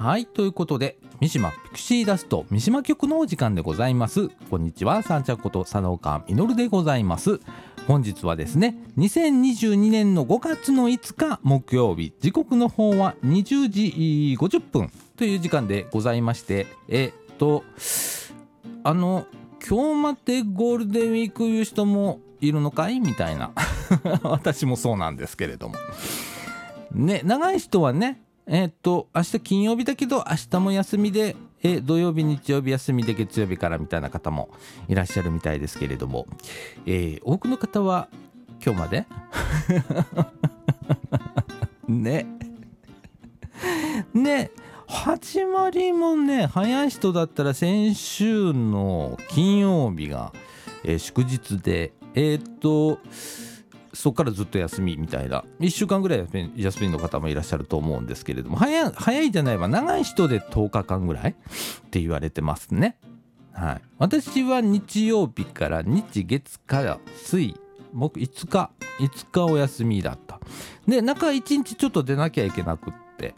はいということで三島ピクシーダスト三島局のお時間でございます。こんにちはさんちゃんこと佐野岡実でございます。本日はですね2022年の5月の5日木曜日時刻の方は20時50分という時間でございましてえっとあの今日までゴールデンウィークいう人もいるのかい？みたいな。私もそうなんですけれども。ね長い人はねえっと明日金曜日だけど明日も休みでえ土曜日日曜日休みで月曜日からみたいな方もいらっしゃるみたいですけれども、えー、多くの方は今日まで？ね。ね。始まりもね早い人だったら先週の金曜日が、えー、祝日でえー、っとそこからずっと休みみたいな。1週間ぐらい休みの方もいらっしゃると思うんですけれども早早いじゃないわ長い人で10日間ぐらい？って言われてますね。はい、私は日曜日から日月から水木5日5日お休みだった。で中1日ちょっと出なきゃいけなくって。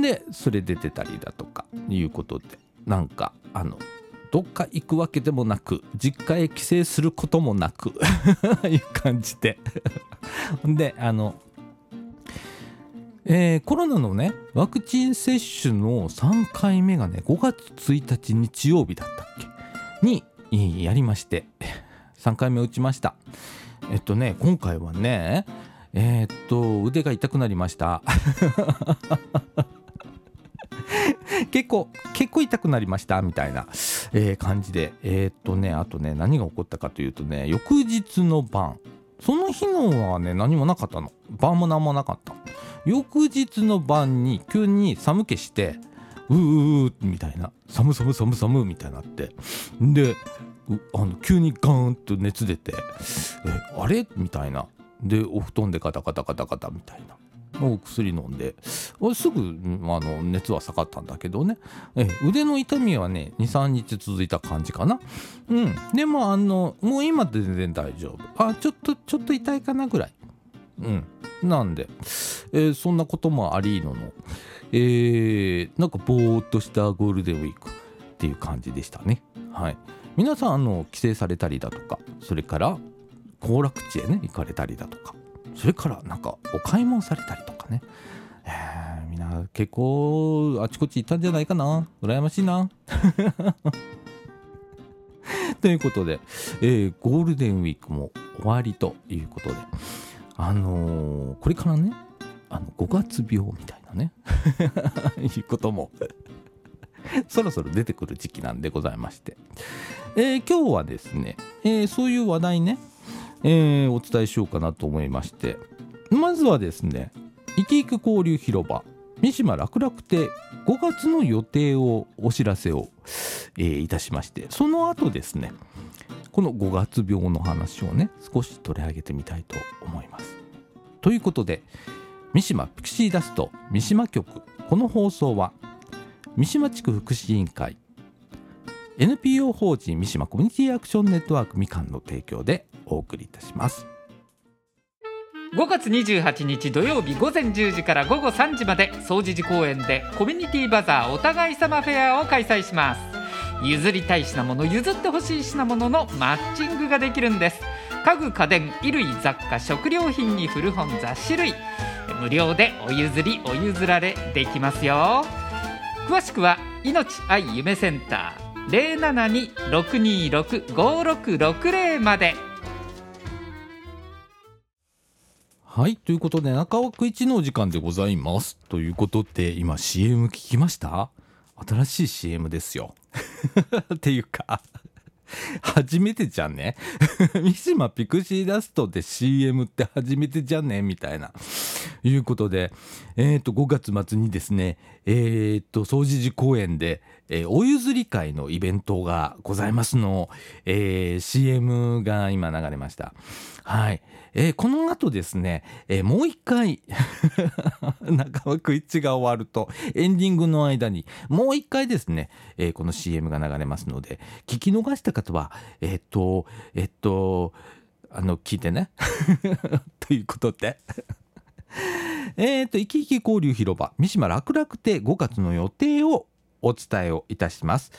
でそれ出てたりだとかいうことで。なんかあのどっか行くわけでもなく実家へ帰省することもなく いう感じで。であのえー、コロナのねワクチン接種の3回目がね5月1日日曜日だったっけ？にやりまして3回目打ちました。えっとね今回はねえー、っと腕が痛くなりました。結構結構痛くなりましたみたいな、えー、感じで。えー、っとねあとね何が起こったかというとね翌日の晩。その日のはね何もなかったの。晩も何もなかった。翌日の晩に急に寒気してうーうみたいな。寒寒寒寒みたいになって。であの急にガーンと熱出てえあれ？みたいな。でお布団でガタガタガタガタみたいな。お薬飲んで。すぐあの熱は下がったんだけどね。え腕の痛みはね23日続いた感じかな。うん。でもあのもう今全然大丈夫。あちょっとちょっと痛いかなぐらい。うん。なんで、えー、そんなこともありのの。えー、なんかぼーっとしたゴールデンウィークっていう感じでしたね。はい。皆さんあの帰省されたりだとかそれから行楽地へね行かれたりだとか。それからなんかお買い物されたりとかね、えー、みんな結構あちこち行ったんじゃないかな。羨ましいな。ということで、えー、ゴールデンウィークも終わりということで。あのー、これからねあの5月病みたいなね。いうことも。そろそろ出てくる時期なんでございまして、えー、今日はですね、えー、そういう話題ね。えー、お伝えしようかなと思いましてまずはですね生き生き交流広場三島楽々亭5月の予定をお知らせを、えー、いたしましてその後ですねこの5月病の話をね少し取り上げてみたいと思います。ということで三島ピクシーダスト三島局この放送は三島地区福祉委員会 NPO 法人三島コミュニティアクションネットワークみかんの提供でお送りいたします。5月28日土曜日午前10時から午後3時まで総除寺公園でコミュニティバザーお互い様フェアを開催します。譲りたい品物譲ってほしい品物のマッチングができるんです。家具家電衣類雑貨食料品に古本雑誌類無料でお譲りお譲られできますよ。詳しくは命愛夢センター072-626-5660まで。はい。ということで中枠一のお時間でございます。ということで今 CM 聞きました？新しい CM ですよ。っていうか初めてじゃんね。三島ピクシーダストで CM って初めてじゃんね？みたいな。いうことでえ、ー、と5月末にですねえ、ー、と総除寺公園でえー、お譲り会のイベントがございますの、えー、CM が今流れました。はい。えー、この後ですね、えー、もう一回 中枠一が終わると、エンディングの間に、もう一回ですね、えー、この CM が流れますので、聞き逃した方は、えっと、えっと、あの、聞いてね。ということでえっ、と生き生き交流広場三島楽々亭5月の予定をお伝えをいたします。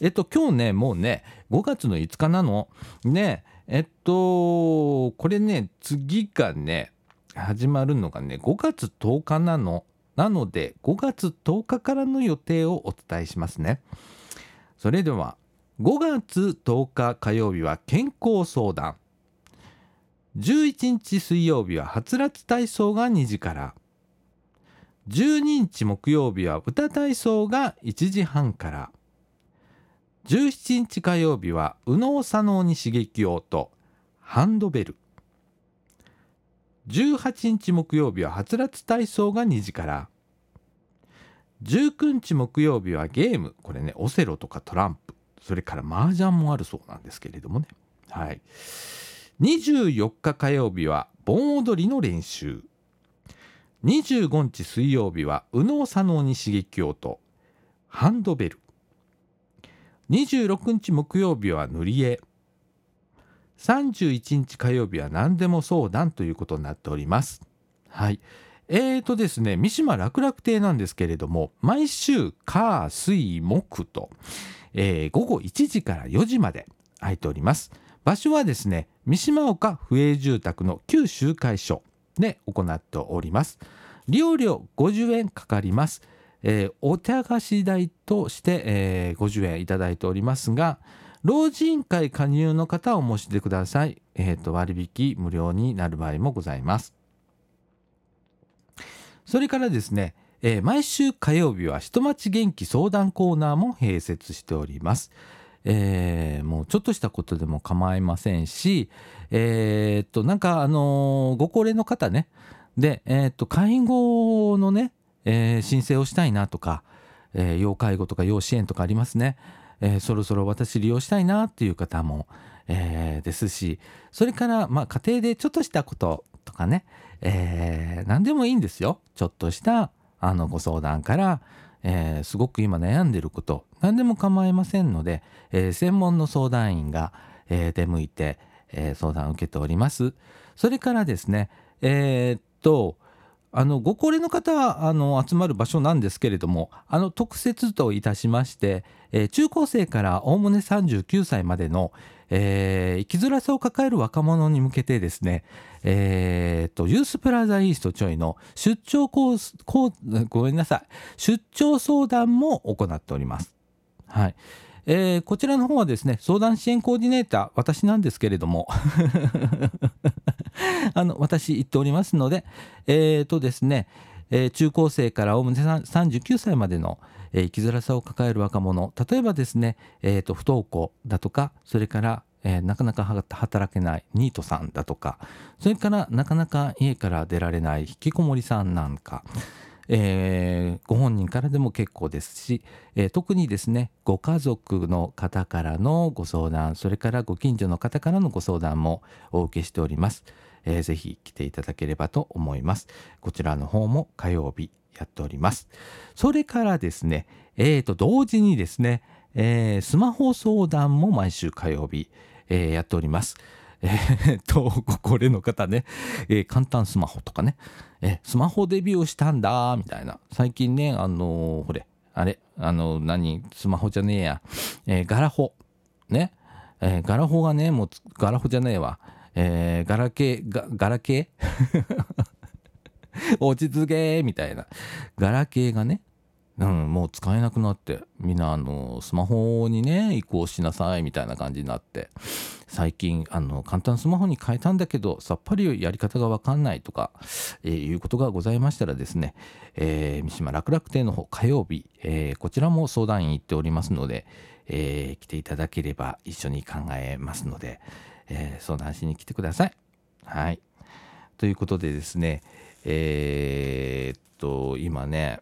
えっと今日ねもうね5月の5日なのねえっとこれね次がね始まるのがね5月10日なの。なので5月10日からの予定をお伝えしますね。それでは5月10日火曜日は健康相談。11日水曜日ははつらつ体操が2時から。12日木曜日は歌体操が1時半から。17日火曜日は右脳左脳に刺激をとハンドベル。18日木曜日ははつらつ体操が2時から。19日木曜日はゲーム。これねオセロとかトランプ。それから麻雀もあるそうなんですけれどもね。はい。24日火曜日は盆踊りの練習。25日水曜日は右脳左脳に刺激をとハンドベル。26日木曜日は塗り絵。31日火曜日は何でも相談ということになっております。はい。えーとですね三島楽々亭なんですけれども毎週火水木と、えー午後1時から4時まで空いております。場所はですね三島岡府営住宅の旧集会所で行っております。利用料50円かかります、えーお茶菓子代として、えー50円いただいておりますが老人会加入の方を申し出ください、えーと割引無料になる場合もございます。それからですね、えー毎週火曜日は人町元気相談コーナーも併設しております。えーもうちょっとしたことでも構いませんし、えーっとなんかあのーご高齢の方ね。で、えっと介護のね、えー申請をしたいなとか、えー要介護とか要支援とかありますね、えーそろそろ私利用したいなっていう方も、えーですしそれからまあ家庭でちょっとしたこととかね、えー何でもいいんですよ。ちょっとしたあのご相談から、えーすごく今悩んでること何でも構いませんので、えー専門の相談員が、えー出向いて、えー相談を受けております。それからですねえーっとあのご高齢の方はあの集まる場所なんですけれどもあの特設といたしまして、えー中高生からおおむね39歳までの、えー生きづらさを抱える若者に向けてですね、えー、とユースプラザイーストちょいの出張コースコごめんなさい。出張相談も行っております。はい。えーこちらの方はですね相談支援コーディネーター私なんですけれども。あの私言っておりますのでえー、とですね、えー中高生からおおむね39歳までの、生きづらさを抱える若者例えばですね、えー、と不登校だとかそれから、えーなかなか働けないニートさんだとかそれからなかなか家から出られない引きこもりさんなんか、えーご本人からでも結構ですし、えー特にですねご家族の方からのご相談それからご近所の方からのご相談もお受けしております。えーぜひ来ていただければと思います。こちらの方も火曜日やっております。それからですね、えーと同時にですね、えースマホ相談も毎週火曜日、えーやっております。えーっと、ご高齢の方ね、えー簡単スマホとかね、えースマホデビューしたんだ、みたいな。最近ね、あのーほれ、あれ、あの何、スマホじゃねえや、えーガラホ、ね、えーガラホがね、もう、ガラホじゃねえわ、えーガラケー、ガガラケー？落ち着けみたいな。ガラケーがね、うん、もう使えなくなって、みんな、あの、スマホにね、移行しなさい、みたいな感じになって、最近、あの、簡単スマホに変えたんだけど、さっぱりやり方がわかんないとか、えーいうことがございましたらですね、えー三島楽々亭の方、火曜日、えーこちらも相談員行っておりますので、えー来ていただければ一緒に考えますので、えー相談しに来てください。はい。ということでですね、えーっと、今ね、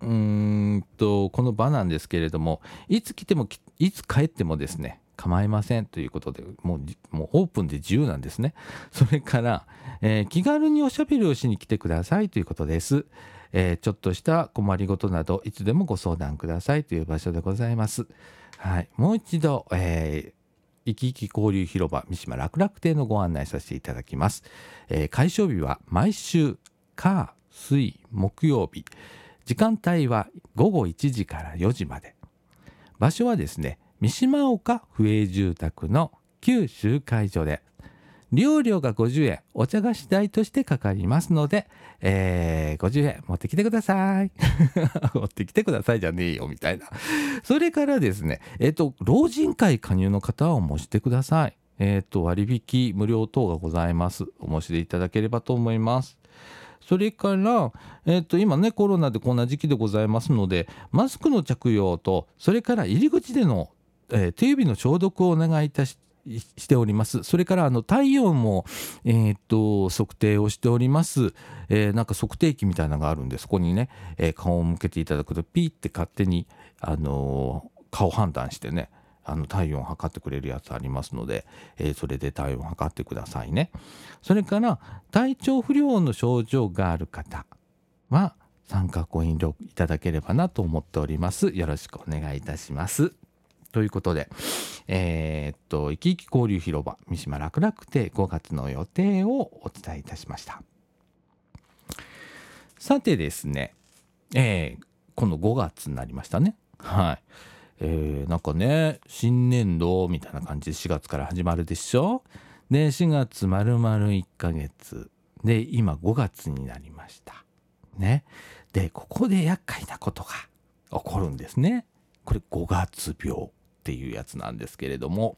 うーんと、この場なんですけれども、いつ来ても、いつ帰ってもですね、構いませんということで、もう、もうオープンで自由なんですね。それから、えー気軽におしゃべりをしに来てくださいということです。えーちょっとした困りごとなど、いつでもご相談くださいという場所でございます。はい。もう一度、えー生き生き交流広場三島楽楽亭のご案内させていただきます。えー開所日は毎週火水木曜日。時間帯は午後1時から4時まで。場所はですね三島岡府営住宅の旧集会所で。利用料が50円お茶菓子代としてかかりますので、えー、50円持ってきてください。持ってきてくださいじゃねえよみたいな。それからですねえっ、ー、と老人会加入の方はお申してください。えっ、ー、と割引無料等がございます。お申し出いただければと思います。それから、えー、と今ねコロナでこんな時期でございますのでマスクの着用とそれから入り口での、えー、手指の消毒をお願いいたししております。それからあの体温も、え、っと測定をしております、えー、なんか測定器みたいなのがあるんでそこにね、えー、顔を向けていただくとピーって勝手に、あの顔判断してねあの体温を測ってくれるやつありますので、えそれで体温を測ってくださいね。それから体調不良の症状がある方は参加ご遠慮いただければなと思っております。よろしくお願いいたします。ということで、えー、っと、生き生き交流広場、三島楽々亭5月の予定をお伝えいたしました。さてですね、えー、この5月になりましたね。はい。えー、なんかね、新年度みたいな感じで4月から始まるでしょ？で、4月丸々1ヶ月。で、今5月になりました。ね。で、ここで厄介なことが起こるんですね。これ5月病。っていうやつなんですけれども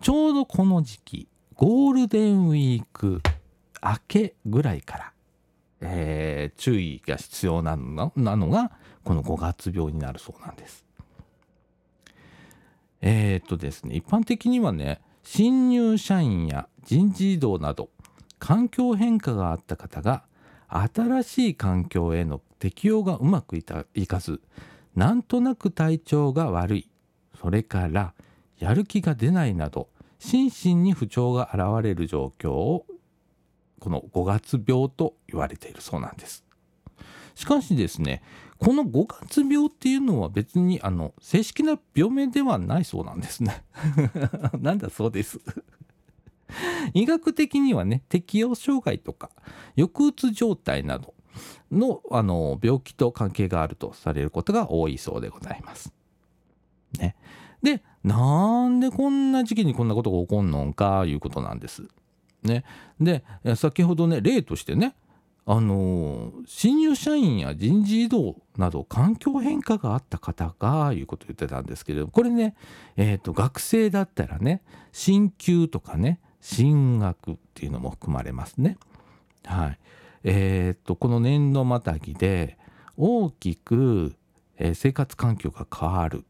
ちょうどこの時期ゴールデンウィーク明けぐらいから、えー、注意が必要なのなのがこの5月病になるそうなんです。えー、っとですね一般的にはね新入社員や人事異動など環境変化があった方が新しい環境への適応がうまくいかずなんとなく体調が悪いそれからやる気が出ないなど心身に不調が現れる状況をこの5月病と言われているそうなんです。しかしですねこの5月病っていうのは別にあの正式な病名ではないそうなんですね。なんだそうです医学的にはね適応障害とか抑うつ状態などのあの病気と関係があるとされることが多いそうでございます。ね。で、なんでこんな時期にこんなことが起こんのかいうことなんです。ね。で、先ほどね、例としてね、あの新入社員や人事異動など環境変化があった方がいうことを言ってたんですけれどもこれね、えーと、学生だったらね進級とかね進学っていうのも含まれますね。はいえーと、この年度またぎで大きく、えー、生活環境が変わる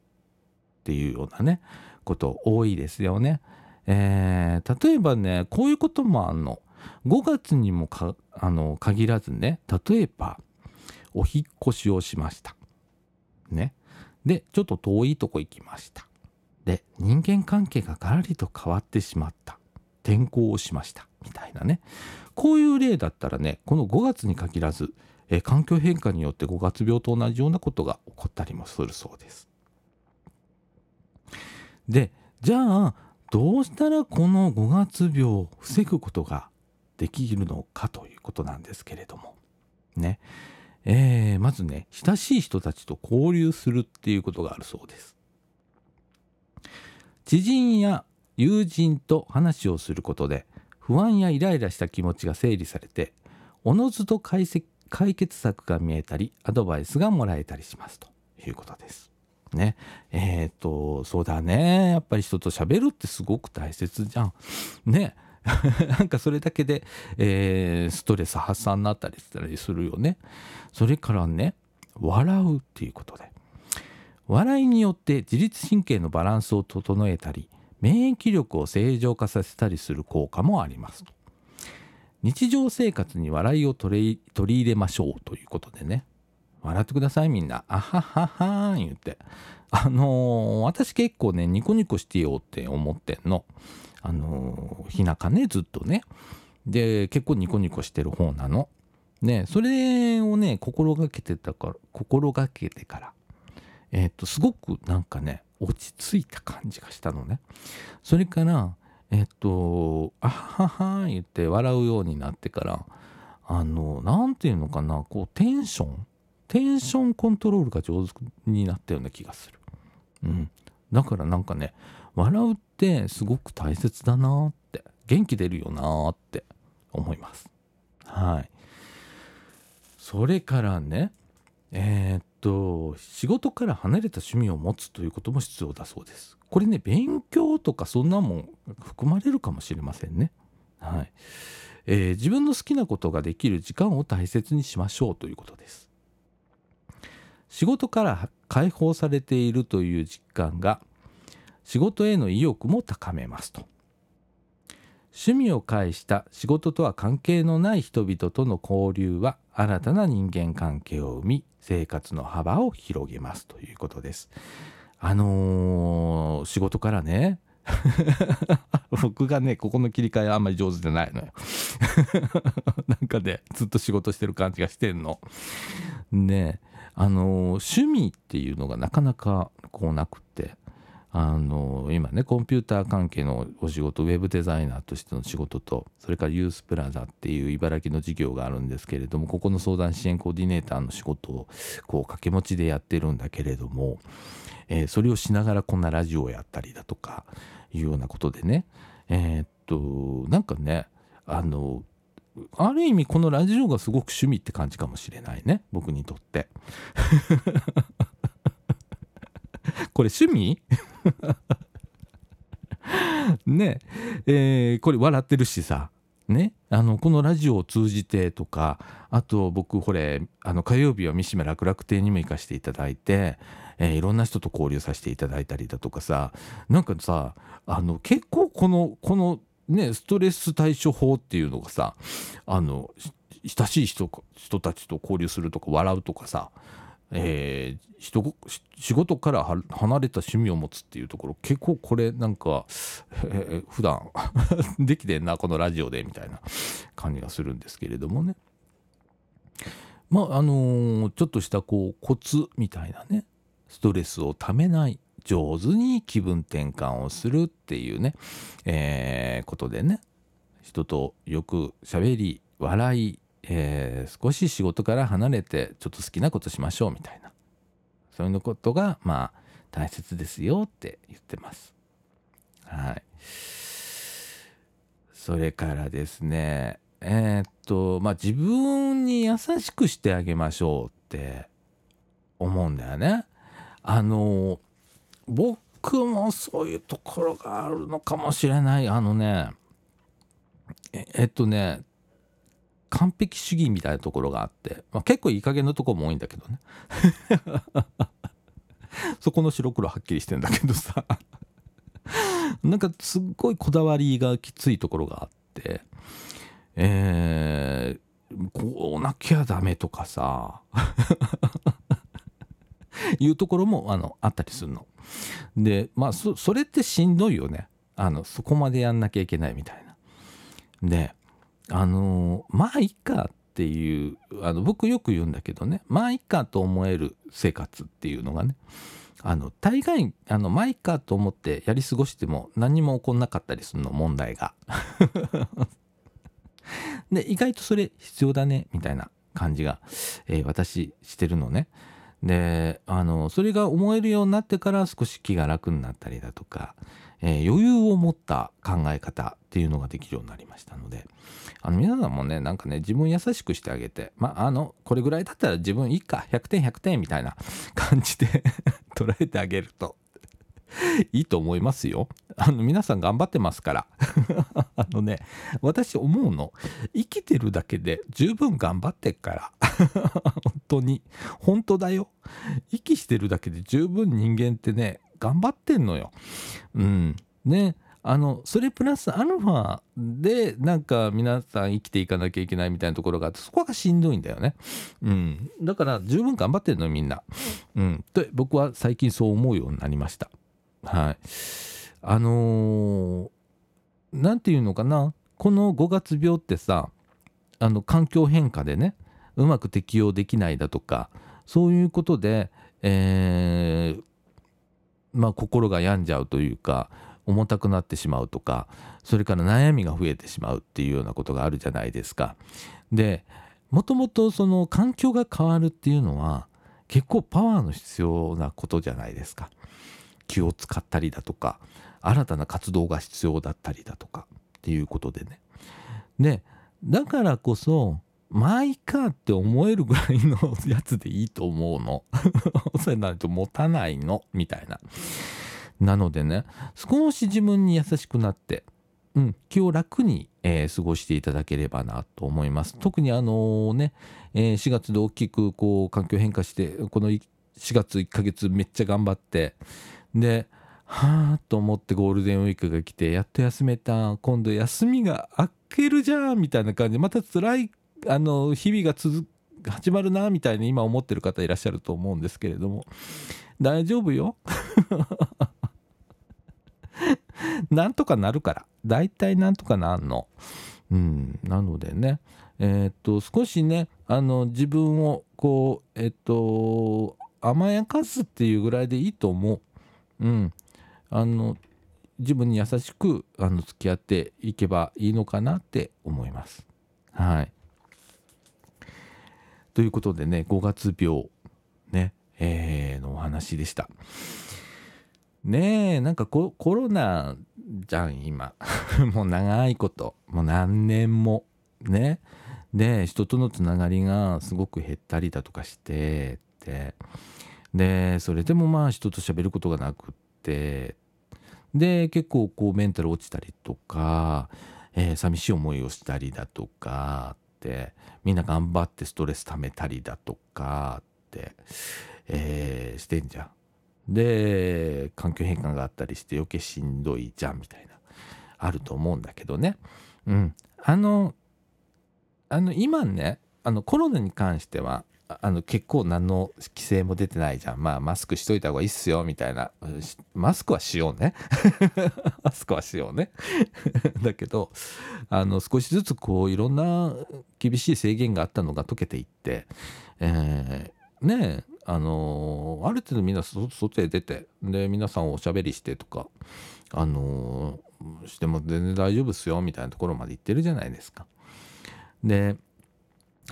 っていうようなねこと多いですよね。えー、例えばねこういうこともあんの。5月にもあの限らずね例えばお引越しをしました。ね。でちょっと遠いとこ行きました。で人間関係がガラリと変わってしまった。転校をしましたみたいなねこういう例だったらねこの5月に限らず、え環境変化によって5月病と同じようなことが起こったりもするそうです。でじゃあどうしたらこの5月病を防ぐことができるのかということなんですけれども。ね。えー、まずね親しい人たちと交流するっていうことがあるそうです。知人や友人と話をすることで不安やイライラした気持ちが整理されておのずと解決策が見えたりアドバイスがもらえたりしますということです。ね。えっ、ー、と、そうだね。やっぱり人と喋るってすごく大切じゃん。ね。なんかそれだけで、えー、ストレス発散になったりしたりするよね。それからね、笑うっていうことで。笑いによって自律神経のバランスを整えたり、免疫力を正常化させたりする効果もあります。日常生活に笑いを取り入れましょうということでね。笑ってくださいみんな。あはははーん言って。あのー、私結構ね、ニコニコしてようって思ってんの。あのー、ひなかね、ずっとね。で、結構ニコニコしてる方なの。ね、それをね、心がけてたから、心がけてから、えっ、と、すごくなんかね、落ち着いた感じがしたのね。それから、えっ、と、あははは言って笑うようになってから、あの何て言うのかなこうテンションテンションコントロールが上手になったような気がする。うん、だからなんかね笑うってすごく大切だなって元気出るよなって思います。はい。それからねえー、っと仕事から離れた趣味を持つということも必要だそうです。これね勉強とかそんなもん含まれるかもしれませんね。はい。えー、自分の好きなことができる時間を大切にしましょうということです。仕事から解放されているという実感が仕事への意欲も高めますと。趣味を介した仕事とは関係のない人々との交流は新たな人間関係を生み生活の幅を広げますということです。あのー、仕事からね 僕がねここの切り替えあんまり上手じゃないのよ なんかねずっと仕事してる感じがしてんの。ねえあの、趣味っていうのがなかなかこうなくてあの今ねコンピューター関係のお仕事ウェブデザイナーとしての仕事とそれからユースプラザっていう茨城の事業があるんですけれどもここの相談支援コーディネーターの仕事をこう掛け持ちでやってるんだけれども、えー、それをしながらこんなラジオをやったりだとかいうようなことでねえー、っとなんかねあのある意味このラジオがすごく趣味って感じかもしれないね。僕にとって。これ趣味？ね。えー、これ笑ってるしさ。ね。あのこのラジオを通じてとかあと僕これあの火曜日は三島楽楽亭にも行かせていただいて、えー、いろんな人と交流させていただいたりだとかさ。なんかさあの結構このこのねストレス対処法っていうのがさあの親しい人人たちと交流するとか笑うとかさえー、仕事から離れた趣味を持つっていうところ結構これなんか、えー、普段 できてんなこのラジオでみたいな感じがするんですけれどもね。まああのー、ちょっとしたこうコツみたいなねストレスをためない上手に気分転換をするっていうね、えー、ことでね人とよく喋り笑いえー、少し仕事から離れてちょっと好きなことしましょうみたいなそういうことがまあ大切ですよって言ってます。はい。それからですねえー、っとまあ自分に優しくしてあげましょうって思うんだよね。あの僕もそういうところがあるのかもしれない。あのねえっとね完璧主義みたいなところがあって、まあ、結構いい加減なとこも多いんだけどね。そこの白黒はっきりしてんだけどさ。なんかすっごいこだわりがきついところがあってえー、こうなきゃダメとかさ。いうところもあのあったりするの。でまあそれってしんどいよね。あのそこまでやんなきゃいけないみたいな。であのまあいっかっていうあの僕よく言うんだけどね。まあいっかと思える生活っていうのがね。あの大概あのまあいっかと思ってやり過ごしても何も起こんなかったりするの問題が。で意外とそれ必要だねみたいな感じが、えー、私してるのね。であのそれが思えるようになってから少し気が楽になったりだとか、えー、余裕を持った考え方っていうのができるようになりましたのであの皆さんもねなんかね自分優しくしてあげてまああのこれぐらいだったら自分いいか100点100点みたいな感じで 捉えてあげると いいと思いますよ。あの皆さん頑張ってますから あのね私思うの生きてるだけで十分頑張ってっから 本当に本当だよ息してるだけで十分人間ってね頑張ってんのよ。うんねあのそれプラスアルファでなんか皆さん生きていかなきゃいけないみたいなところがあってそこがしんどいんだよね。うん、だから十分頑張ってるのみんな。うん、で僕は最近そう思うようになりました。はい。あの何、ー、て言うのかな？この5月病ってさあの環境変化でねうまく適応できないだとかそういうことで、えー、まあ心が病んじゃうというか重たくなってしまうとかそれから悩みが増えてしまうっていうようなことがあるじゃないですか。でもともとその環境が変わるっていうのは結構パワーの必要なことじゃないですか。気を使ったりだとか新たな活動が必要だったりだとかっていうことでね。でだからこそまあいいかって思えるぐらいのやつでいいと思うの。それないと持たないのみたいな。なのでね少し自分に優しくなって、うん、気を楽に、えー、過ごしていただければなと思います。特にあのね、えー、4月で大きくこう環境変化してこの4月1ヶ月めっちゃ頑張ってではあと思ってゴールデンウィークが来てやっと休めた。今度休みが明けるじゃんみたいな感じ。また辛いあの日々が続始まるなみたいに今思ってる方いらっしゃると思うんですけれども。大丈夫よ。なんとかなるから。大体なんとかなんの。うんなのでね。えー、っと少しねあの自分をこうえっと甘やかすっていうぐらいでいいと思う。うん。あの自分に優しくあの付き合っていけばいいのかなって思います。はい。ということでね5月病ねえー、のお話でした。ねえなんかコロナじゃん今。もう長いこと。もう何年もね。で人とのつながりがすごく減ったりだとかしてって。でそれでもまあ人と喋ることがなくって。で結構こうメンタル落ちたりとか、えー、寂しい思いをしたりだとかってみんな頑張ってストレス溜めたりだとかって、えー、してんじゃん。で環境変化があったりして余計しんどいじゃんみたいなあると思うんだけどね。うん。あのあの今ねあのコロナに関してはあの結構何の規制も出てないじゃん。まあマスクしといた方がいいっすよみたいな。マスクはしようね。マスクはしようね。だけどあの少しずつこういろんな厳しい制限があったのが解けていって、えー、ねあの、ある程度みんな外へ出てで皆さんおしゃべりしてとかあの、しても全然大丈夫っすよみたいなところまで行ってるじゃないですか。で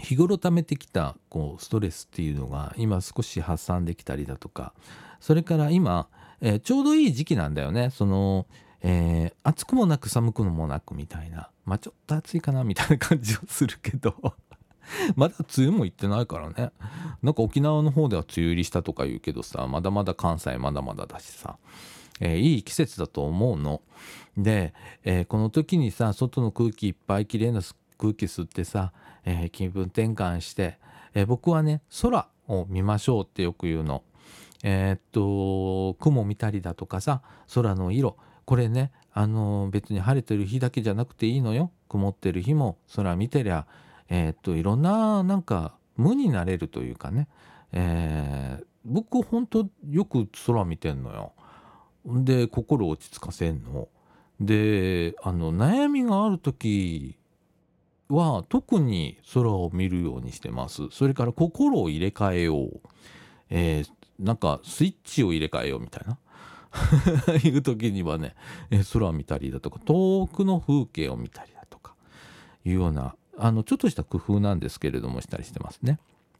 日頃溜めてきたこうストレスっていうのが今少し発散できたりだとかそれから今、えー、ちょうどいい時期なんだよね。その、えー、暑くもなく寒くもなくみたいなまあちょっと暑いかなみたいな感じはするけど まだ梅雨も行ってないからね。なんか沖縄の方では梅雨入りしたとか言うけどさまだまだ関西まだまだだしさ、えー、いい季節だと思うの。で、えー、この時にさ外の空気いっぱいきれいな空気吸ってさ、えー、気分転換して、え僕はね空を見ましょうってよく言うの。えっと雲見たりだとかさ空の色これねあの別に晴れてる日だけじゃなくていいのよ曇ってる日も空見てりゃえー、っといろんななんか無になれるというかね、えー、僕ほんとよく空見てんのよ。で心落ち着かせんの。であの悩みがある時は特に空を見るようにしてます。それから心を入れ替えよう。えー、なんかスイッチを入れ替えようみたいな。いう時にはね、え空を見たりだとか遠くの風景を見たりだとかいうようなあのちょっとした工夫なんですけれどもしたりしてますね。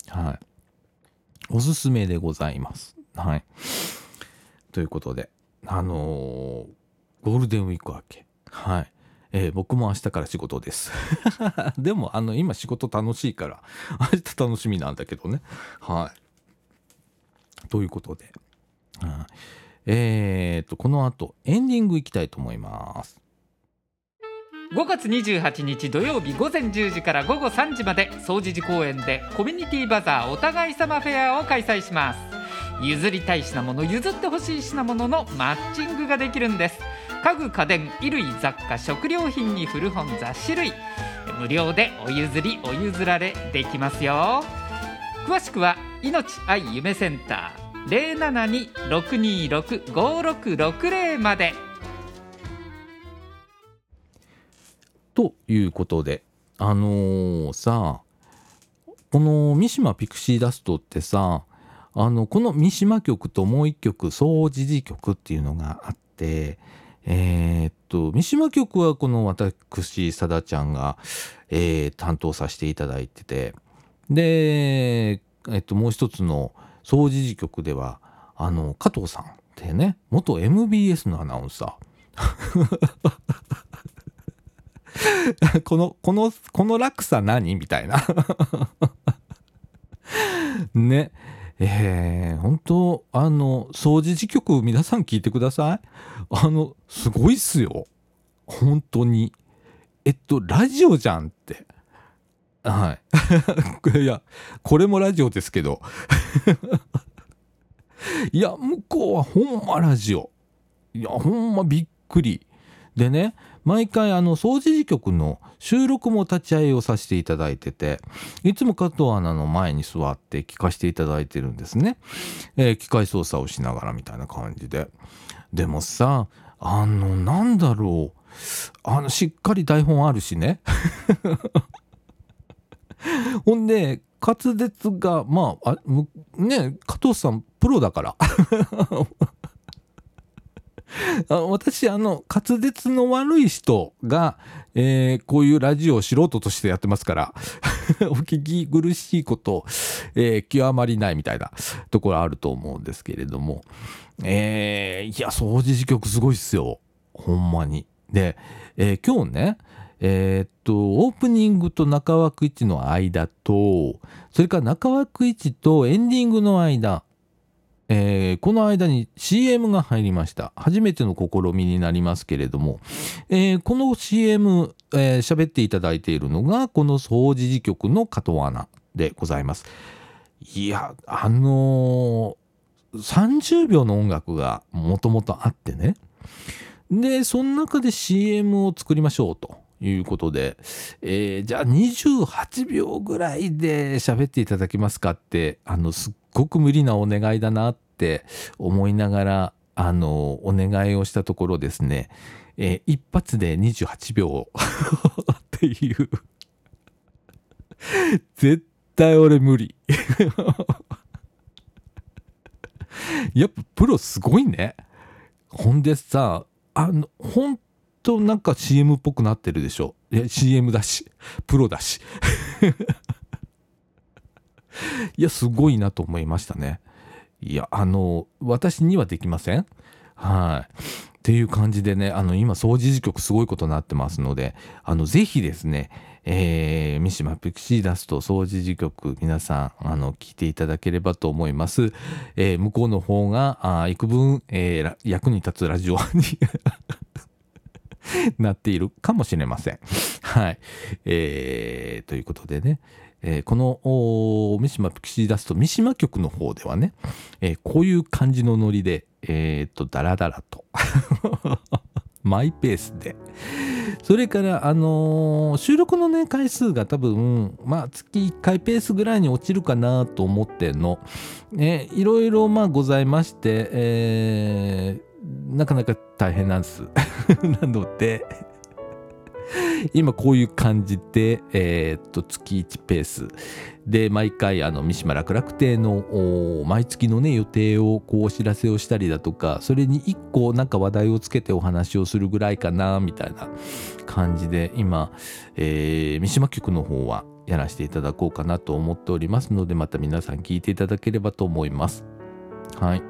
はい。おすすめでございます。はい。ということで、あのー、ゴールデンウィーク明け。はい。えー、僕も明日から仕事です。でも、あの、今仕事楽しいから、明日楽しみなんだけどね。はい。ということで、はい、えー、と、この後、エンディングいきたいと思います。5月28日土曜日午前10時から午後3時まで総除寺公園でコミュニティバザーお互い様フェアを開催します譲りたい品物譲ってほしい品物のマッチングができるんです家具家電衣類雑貨食料品に古本雑誌類。無料でお譲りお譲られできますよ。詳しくは命愛夢センター。072-626-5660まで。ということであのー、さこの三島ピクシーダストってさあのこの三島曲ともう一曲総持寺曲っていうのがあって、えーっと三島局はこの私さだちゃんが、えー担当させていただいててで、えっと、もう一つの総除事局ではあの加藤さんってね元 MBS のアナウンサー。このこのこの落差何みたいな。ね。えー、本当あの掃除時局皆さん聞いてください。あのすごいっすよ。本当に。えっとラジオじゃんって。はい。いやこれもラジオですけど。いや向こうはほんまラジオ。いやほんまびっくり。でね毎回あの掃除時局の収録も立ち会いをさせていただいてていつも加藤アナの前に座って聞かせていただいてるんですね、えー機械操作をしながらみたいな感じで。でもさあのなんだろう。あのしっかり台本あるしね。ほんで滑舌がまああね加藤さんプロだから。あ私あの滑舌の悪い人が、えーこういうラジオを素人としてやってますから お聞き苦しいこと、えー極まりないみたいなところあると思うんですけれども。えーいや掃除時局すごいっすよ。ほんまに。で、えー今日ねえーっとオープニングと中枠1の間とそれから中枠1とエンディングの間えーこの間に CM が入りました。初めての試みになりますけれども、えーこの CM 喋、えー喋っていただいているのがこの掃除時局の加藤アナでございます。いやあのー30秒の音楽がもともとあってね。でその中で CM を作りましょうということで、えーじゃあ28秒ぐらいで喋っていただけますかってあのすっごく無理なお願いだなって思いながらあのお願いをしたところですね、えー一発で28秒 っていう。絶対俺無理。やっぱプロすごいね。ほんでさあのほんとなんか CM っぽくなってるでしょ。い CM だし。プロだし。いやすごいなと思いましたね。いやあの私にはできません。はい。っていう感じでねあの今掃除時局すごいことになってますのであのぜひですねえー三島ピクシーダスト掃除時局皆さんあの聞いていただければと思います、えー向こうの方があ幾分、えー役に立つラジオに なっているかもしれません。はい。えーということでね、えーこの三島ピクシーダスト三島局の方ではね、えーこういう感じのノリで、えー、と、ダラダラと。マイペースで。それから、あのー収録のね、回数が多分、まあ、月1回ペースぐらいに落ちるかなと思っての。ね、いろいろ、まあ、ございまして、えーなかなか大変なんです。なので、今こういう感じで、えーっと、月1ペースで、毎回、あの、三島楽楽亭の、毎月のね、予定を、こう、お知らせをしたりだとか、それに1個、なんか話題をつけてお話をするぐらいかな、みたいな感じで、今、えー三島局の方はやらせていただこうかなと思っておりますので、また皆さん聞いていただければと思います。はい。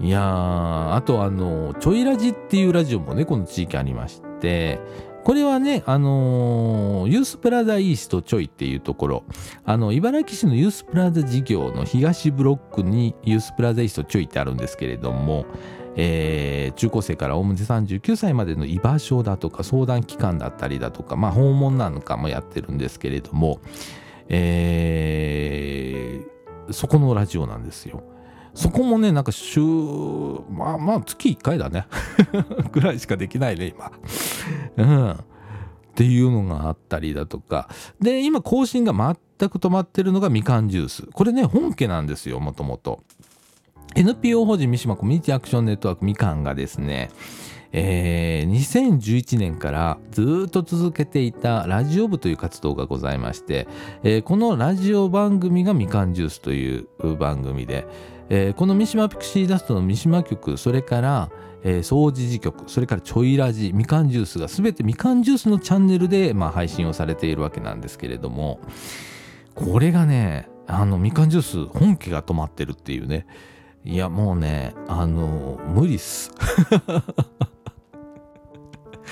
いやあとあのちょいラジっていうラジオもねこの地域ありましてこれはねあのーユースプラザイーストちょいっていうところあの茨城市のユースプラザ事業の東ブロックにユースプラザイーストちょいってあるんですけれどもえー中高生からおおむね39歳までの居場所だとか相談機関だったりだとかまあ訪問なんかもやってるんですけれどもえーそこのラジオなんですよ。そこもね、なんか週、まあまあ月1回だね。ぐらいしかできないね、今。うん。っていうのがあったりだとか。で、今更新が全く止まってるのがみかんジュース。これね、本家なんですよ、もともと。NPO 法人三島コミュニティアクションネットワークみかんがですね、えー2011年からずっと続けていたラジオ部という活動がございまして、えーこのラジオ番組がみかんジュースという番組で、えーこの三島ピクシーダストの三島局それから、えー、掃除時局それからちょいラジみかんジュースが全てみかんジュースのチャンネルで、まあ、配信をされているわけなんですけれどもこれがねあのみかんジュース本家が止まってるっていうね。いやもうねあの無理っす。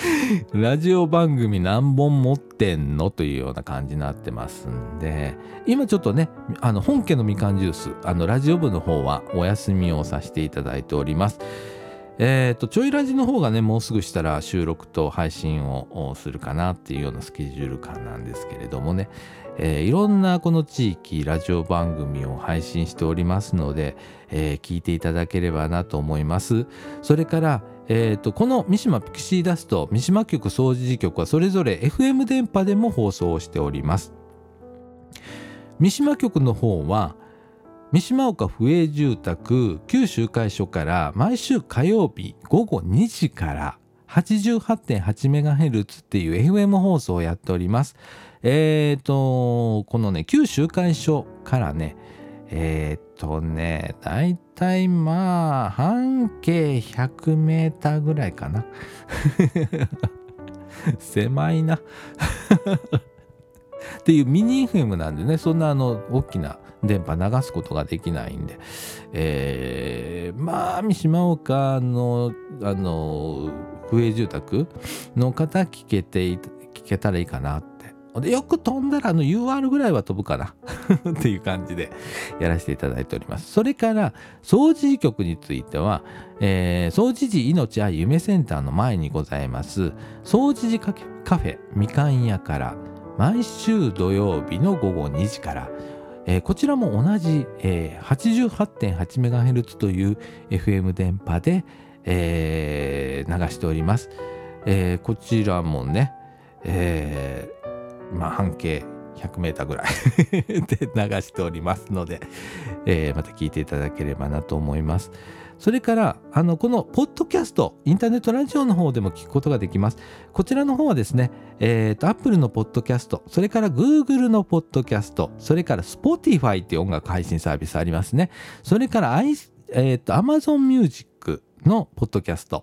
ラジオ番組何本持ってんの？というような感じになってますんで今ちょっとねあの本家のみかんジュースあのラジオ部の方はお休みをさせていただいております。えっ、とちょいラジの方がねもうすぐしたら収録と配信をするかなっていうようなスケジュール感なんですけれどもね、えーいろんなこの地域ラジオ番組を配信しておりますので、えー聞いていただければなと思います。それからえー、とこの三島ピクシーダスト三島局総除局はそれぞれ FM 電波でも放送しております。三島局の方は三島岡府営住宅旧集会所から毎週火曜日午後2時から 88.8MHz っていう FM 放送をやっております。えっ、とこのね旧集会所からねえーとね、だまあ、半径100メーターぐらいかな。狭いな。っていうミニ FM なんでね、そんなあの、大きな電波流すことができないんで、えーまあ、三島岡の、あの、不営住宅の方聞けて、聞けたらいいかな。でよく飛んだらあの UR ぐらいは飛ぶかな っていう感じでやらせていただいております。それから掃除時局については、えー掃除時命愛夢センターの前にございます掃除時カフェみかん屋から毎週土曜日の午後2時から、えーこちらも同じ、えー 88.8MHz という FM 電波で、えー流しております。えーこちらもね、えまあ半径 100m ぐらい で流しておりますので、えーまた聞いていただければなと思います。それから、あの、このポッドキャスト、インターネットラジオの方でも聞くことができます。こちらの方はですね、えっ、と、Apple のポッドキャスト、それから Google のポッドキャスト、それから Spotify っていう音楽配信サービスありますね。それから、えっ、と、Amazon Music のポッドキャスト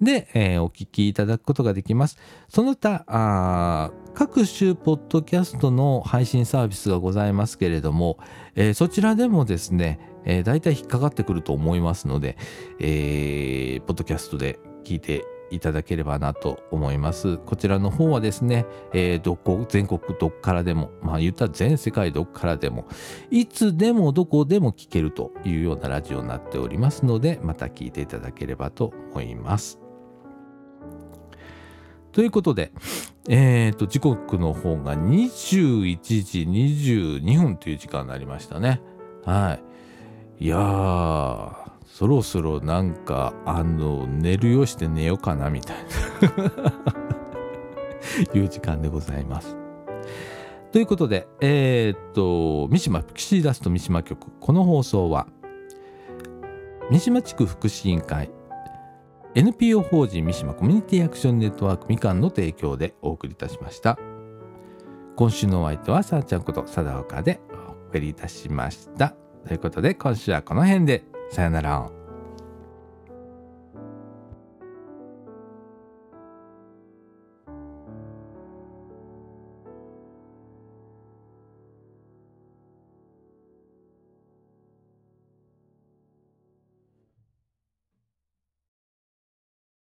で、えーお聞きいただくことができます。その他、各種ポッドキャストの配信サービスがございますけれども、えーそちらでもですね、えー、大体引っかかってくると思いますので、えーポッドキャストで聞いていただければなと思います。こちらの方はですね、えーどこ全国どっからでも、まあ言ったら全世界どっからでも、いつでもどこでも聞けるというようなラジオになっておりますので、また聞いていただければと思います。ということで、えー、と時刻の方が21時22分という時間になりましたね。はい。いやー、そろそろなんか、あの、寝るよして寝ようかなみたいな いう時間でございます。ということで、えー、っと、三島ピクシーダスト三島局、この放送は、三島地区福祉委員会、NPO 法人三島コミュニティアクションネットワークみかんの提供でお送りいたしました。今週のお相手はさあちゃんこと貞岡でお送りいたしました。ということで今週はこの辺でさよなら。